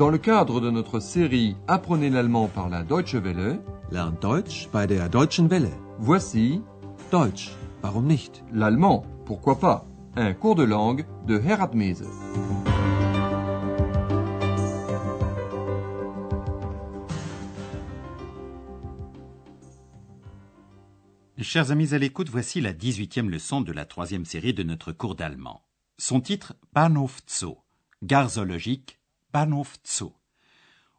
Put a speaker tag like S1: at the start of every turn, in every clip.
S1: Dans le cadre de notre série Apprenez l'allemand par la Deutsche Welle,
S2: Lernt Deutsch bei der Deutschen Welle.
S1: voici
S2: Deutsch, warum nicht?
S1: l'allemand, pourquoi pas, un cours de langue de Herat Mese.
S3: Chers amis à l'écoute, voici la 18e leçon de la troisième série de notre cours d'allemand. Son titre, Bahnhof Zoo, gare zoologique,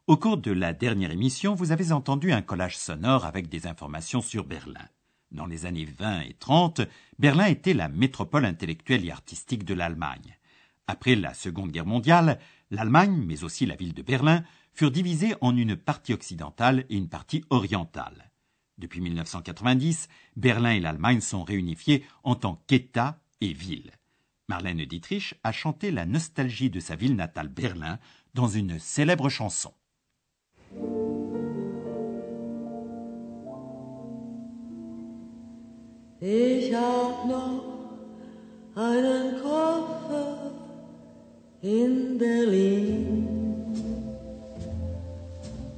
S3: Au cours de la dernière émission, vous avez entendu un collage sonore avec des informations sur Berlin. Dans les années 20 et 30, Berlin était la métropole intellectuelle et artistique de l'Allemagne. Après la Seconde Guerre mondiale, l'Allemagne, mais aussi la ville de Berlin, furent divisées en une partie occidentale et une partie orientale. Depuis 1990, Berlin et l'Allemagne sont réunifiés en tant qu'État et ville. Marlène Dietrich a chanté la nostalgie de sa ville natale Berlin dans une célèbre chanson.
S4: Ich hab noch einen Koffer in Berlin.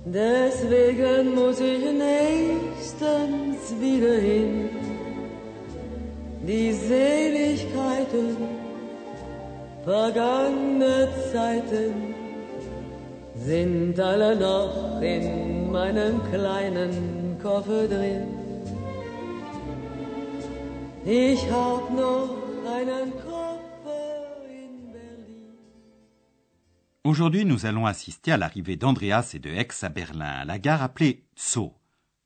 S4: Deswegen muss ich nächstens wieder hin. Die Seligkeiten vergangener Zeiten sind alle noch in meinem kleinen Koffer drin. Ich hab noch einen Koffer in Berlin.
S3: Aujourd'hui, nous allons assister à l'arrivée d'Andreas et de Aix à Berlin, la gare appelée Zoo.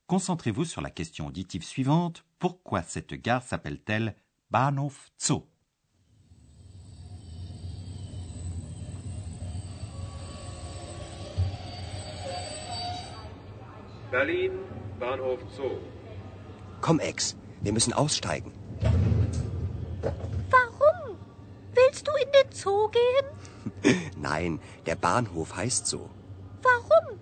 S3: Concentrez-vous sur la question auditive suivante. Pourquoi cette gare s'appelle-t-elle Bahnhof Zoo
S5: Berlin, Bahnhof Zoo.
S6: Komm, Ex, wir müssen aussteigen.
S7: Warum? Willst du in den Zoo gehen?
S6: Nein, der Bahnhof heißt so,
S7: Warum?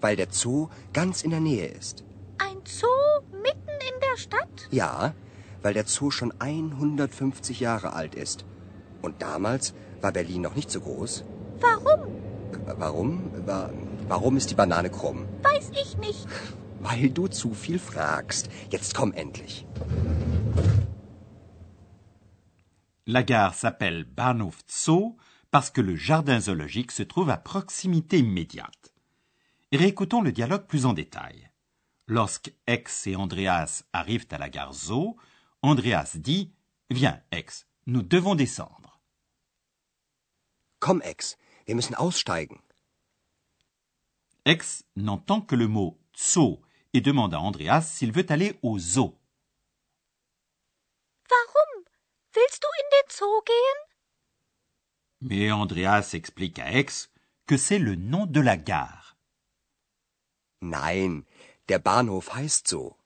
S6: weil der Zoo ganz in der Nähe ist.
S7: Ein Zoo mitten in der Stadt?
S6: Ja, weil der Zoo schon 150 Jahre alt ist. Und damals war Berlin noch nicht so groß.
S7: Warum?
S6: Warum? Wa- Warum ist die Banane krumm?
S7: Weiß ich nicht.
S6: Weil du zu viel fragst. Jetzt komm endlich.
S3: La gare s'appelle Bahnhof Zoo parce que le jardin zoologique se trouve à proximité immédiate. Réécoutons le dialogue plus en détail. Lorsque Ex et Andreas arrivent à la gare Zoo, Andreas dit Viens, Ex, nous devons descendre.
S6: Komm, Ex, wir müssen aussteigen.
S3: Ex n'entend que le mot zoo et demande à Andreas s'il veut aller au zoo.
S7: Warum? Willst du in den Zoo gehen?
S3: Mais Andreas explique à Ex que c'est le nom de la gare.
S6: Nein, der Bahnhof heißt so.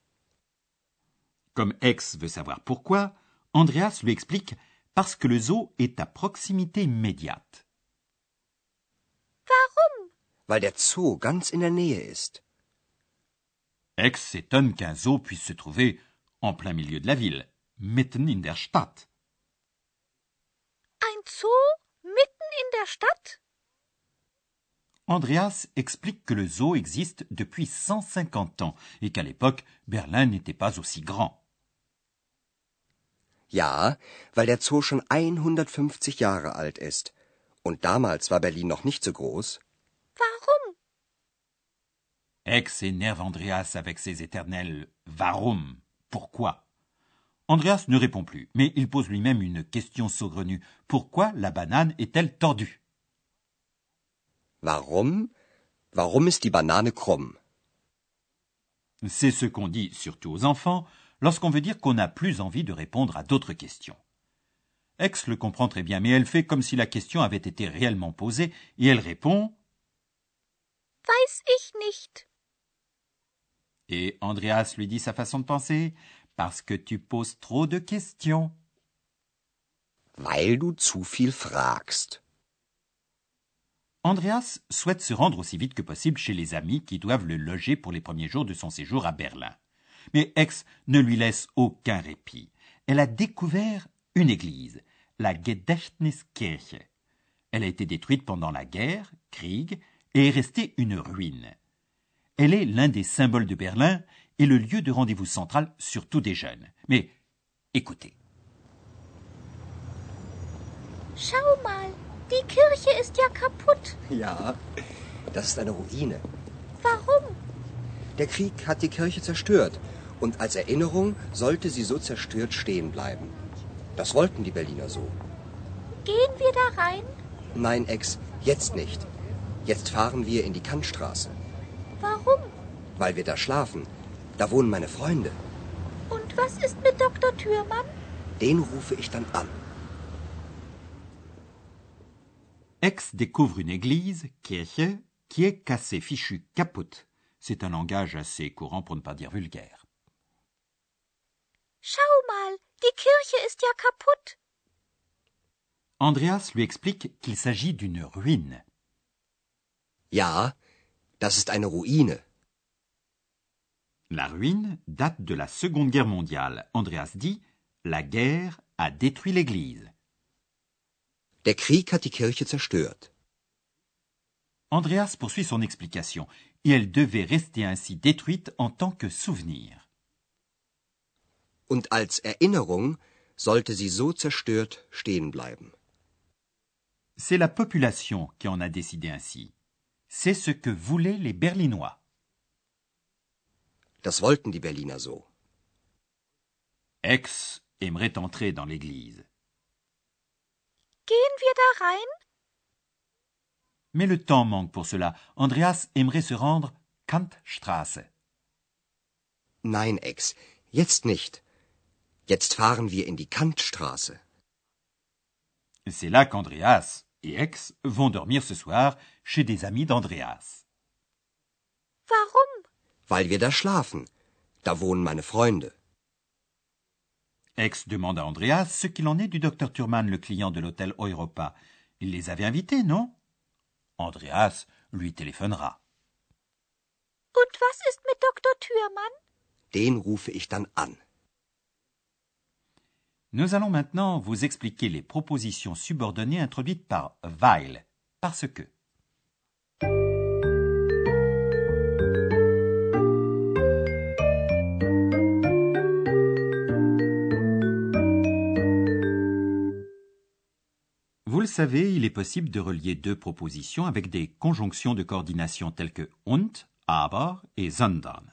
S3: Comme Ex veut savoir pourquoi, Andreas lui explique parce que le zoo est à proximité immédiate.
S6: Weil der Zoo ganz in der Nähe ist.
S3: Ex s'étonne qu'un zoo puisse se trouver en plein milieu de la ville, mitten in der Stadt.
S7: Ein Zoo mitten in der Stadt?
S3: Andreas explique que le zoo existe depuis 150 ans et qu'à l'époque, Berlin n'était pas aussi grand.
S6: Ja, weil der Zoo schon 150 Jahre alt ist. Und damals war Berlin noch nicht so groß.
S3: Ex énerve Andreas avec ses éternels Warum Pourquoi? Andreas ne répond plus, mais il pose lui-même une question saugrenue. Pourquoi la banane est-elle tordue?
S6: Warum? Warum ist die Banane krumm?
S3: C'est ce qu'on dit surtout aux enfants lorsqu'on veut dire qu'on n'a plus envie de répondre à d'autres questions. Ex le comprend très bien, mais elle fait comme si la question avait été réellement posée, et elle répond
S7: Weiß ich nicht.
S3: Et Andreas lui dit sa façon de penser Parce que tu poses trop de questions.
S6: Weil du zu viel fragst.
S3: Andreas souhaite se rendre aussi vite que possible chez les amis qui doivent le loger pour les premiers jours de son séjour à Berlin. Mais Ex ne lui laisse aucun répit. Elle a découvert une église, la Gedächtniskirche. Elle a été détruite pendant la guerre, Krieg, et est restée une ruine. Elle est l'un des symboles de Berlin et le lieu de rendez-vous central surtout des jeunes. Mais écoutez.
S7: Schau mal, die Kirche ist ja kaputt.
S6: Ja, das ist eine Ruine.
S7: Warum?
S6: Der Krieg hat die Kirche zerstört. Und als Erinnerung sollte sie so zerstört stehen bleiben. Das wollten die Berliner so.
S7: Gehen wir da rein?
S6: Nein, Ex, jetzt nicht. Jetzt fahren wir in die Kantstraße.
S7: Warum?
S6: Weil wir da schlafen. Da wohnen meine Freunde.
S7: Und was ist mit Dr. Thürmann?
S6: Den rufe ich dann an.
S3: Aix découvre une église, Kirche, qui est cassée, fichue, kaputt. C'est un langage assez courant pour ne pas dire vulgaire.
S7: Schau mal, die Kirche ist ja kaputt.
S3: Andreas lui explique qu'il s'agit d'une ruine.
S6: Ja, das ist eine Ruine.
S3: La ruine date de la Seconde Guerre mondiale. Andreas dit La guerre a détruit l'église.
S6: Der Krieg hat die Kirche zerstört.
S3: Andreas poursuit son explication, et elle devait rester ainsi détruite en tant que souvenir.
S6: Und als Erinnerung sollte sie so zerstört stehen bleiben.
S3: C'est la population qui en a décidé ainsi. C'est ce que voulaient les Berlinois.
S6: Das wollten die Berliner so.
S3: Aix aimerait entrer dans l'église.
S7: Gehen wir da rein?
S3: Mais le temps manque pour cela. Andreas aimerait se rendre Kantstraße.
S6: Nein, Ex, jetzt nicht. Jetzt fahren wir in die Kantstraße.
S3: C'est là qu'Andreas et Aix vont dormir ce soir chez des amis d'Andreas.
S7: Warum?
S6: Weil wir da schlafen. Da wohnen meine Freunde.
S3: Aix demande à Andreas ce qu'il en est du docteur Thurman, le client de l'hôtel Europa. Il les avait invités, non? Andreas lui téléphonera.
S7: Und was ist mit Dr. Thürmann?
S6: Den rufe ich dann an.
S3: Nous allons maintenant vous expliquer les propositions subordonnées introduites par weil, parce que. Savez, il est possible de relier deux propositions avec des conjonctions de coordination telles que und, aber et sondern.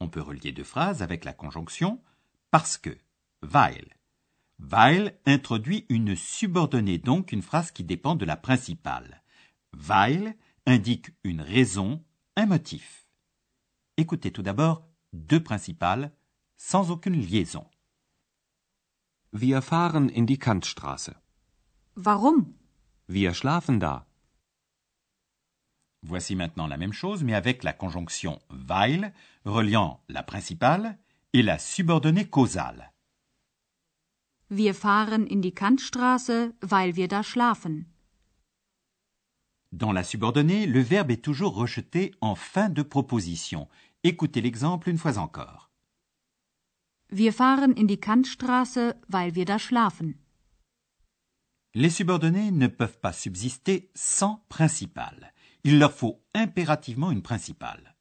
S3: On peut relier deux phrases avec la conjonction parce que, weil. Weil introduit une subordonnée, donc une phrase qui dépend de la principale. Weil indique une raison, un motif. Écoutez tout d'abord deux principales, sans aucune liaison.
S2: Wir fahren in die Kantstraße.
S8: Warum?
S2: Wir schlafen da.
S3: Voici maintenant la même chose, mais avec la conjonction weil, reliant la principale et la subordonnée causale.
S8: Wir fahren in die Kantstraße, weil wir da schlafen.
S3: Dans la subordonnée, le verbe est toujours rejeté en fin de proposition. Écoutez l'exemple une fois encore.
S8: Wir fahren in die Kantstraße, weil wir da schlafen.
S3: Les subordonnées ne peuvent pas subsister sans principale. Il leur faut impérativement une principale.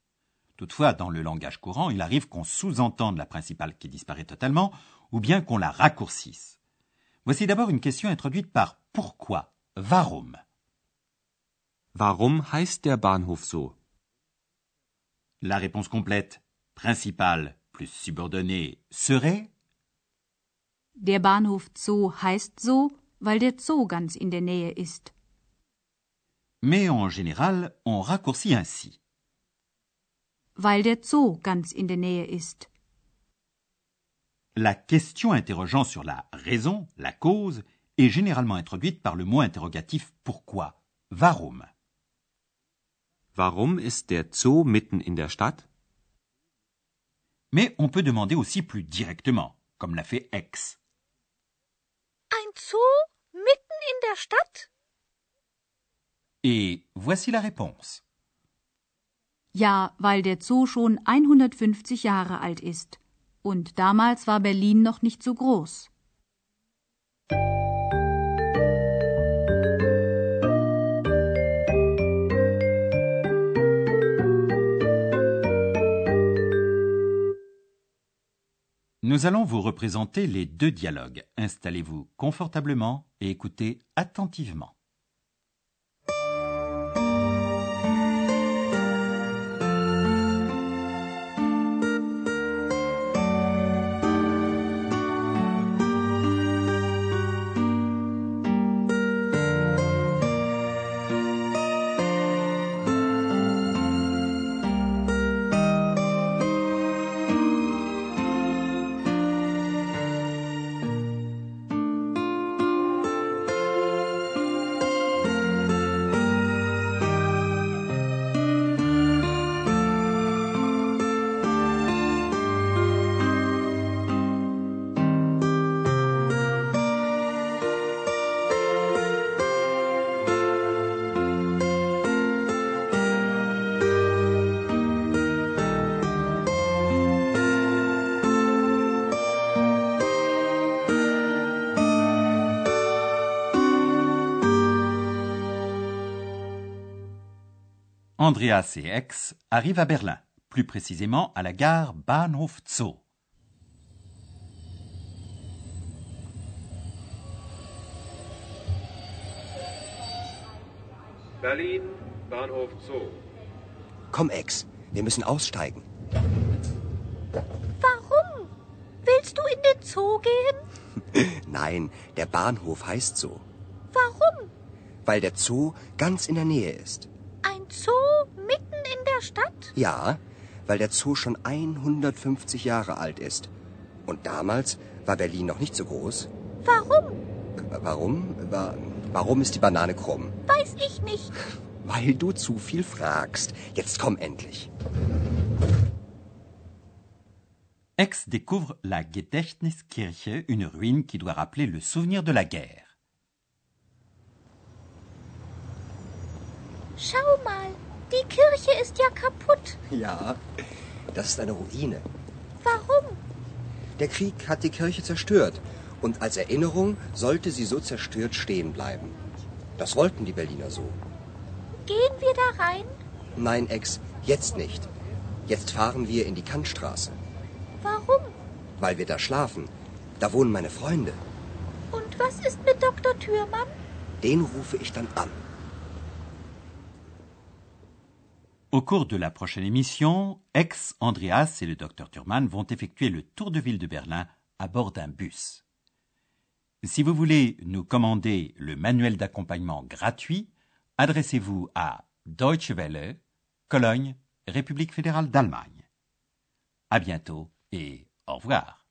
S3: Toutefois, dans le langage courant, il arrive qu'on sous-entende la principale qui disparaît totalement, ou bien qu'on la raccourcisse. Voici d'abord une question introduite par pourquoi, warum.
S2: Warum heißt der Bahnhof so?
S3: La réponse complète, principale plus subordonnée, serait?
S8: Der Bahnhof Zoo heißt so, weil der Zoo ganz in der Nähe ist.
S3: mais en général, on raccourcit ainsi.
S8: Weil der Zoo ganz in der Nähe ist.
S3: La question interrogeant sur la raison, la cause, est généralement introduite par le mot interrogatif pourquoi, warum?
S2: Warum ist der Zoo mitten in der Stadt?
S3: Mais on peut demander aussi plus directement, comme l'a fait X.
S7: Ein Zoo der Stadt?
S3: Et voici la réponse.
S8: Ja, weil der Zoo schon 150 Jahre alt ist. Und damals war Berlin noch nicht so groß.
S3: Nous allons vous représenter les deux dialogues. Installez-vous confortablement et écoutez attentivement. Andreas et Ex arrivent à Berlin, plus précisément à la gare Bahnhof Zoo.
S5: Berlin, Bahnhof Zoo.
S6: Komm, Ex, wir müssen aussteigen.
S7: Warum? Willst du in den Zoo gehen?
S6: Nein, der Bahnhof heißt so.
S7: Warum?
S6: Weil der Zoo ganz in der Nähe ist.
S7: Zoo mitten in der Stadt?
S6: Ja, weil der Zoo schon 150 Jahre alt ist. Und damals war Berlin noch nicht so groß.
S7: Warum?
S6: Warum? Wa- Warum ist die Banane krumm?
S7: Weiß ich nicht.
S6: Weil du zu viel fragst. Jetzt komm endlich.
S3: Ex découvre la Gedächtniskirche, une ruine qui doit rappeler le souvenir de la guerre.
S7: Schau die Kirche ist ja kaputt.
S6: Ja, das ist eine Ruine.
S7: Warum?
S6: Der Krieg hat die Kirche zerstört. Und als Erinnerung sollte sie so zerstört stehen bleiben. Das wollten die Berliner so.
S7: Gehen wir da rein?
S6: Nein, Ex, jetzt nicht. Jetzt fahren wir in die Kantstraße.
S7: Warum?
S6: Weil wir da schlafen. Da wohnen meine Freunde.
S7: Und was ist mit Dr. Thürmann?
S6: Den rufe ich dann an.
S3: Au cours de la prochaine émission, Ex, Andreas et le docteur Thurman vont effectuer le tour de ville de Berlin à bord d'un bus. Si vous voulez nous commander le manuel d'accompagnement gratuit, adressez-vous à Deutsche Welle, Cologne, République fédérale d'Allemagne. À bientôt et au revoir.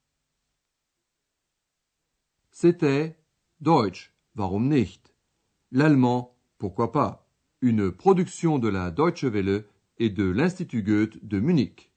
S1: C'était Deutsch, warum nicht? L'allemand, pourquoi pas? Une production de la Deutsche Welle et de l'Institut Goethe de Munich.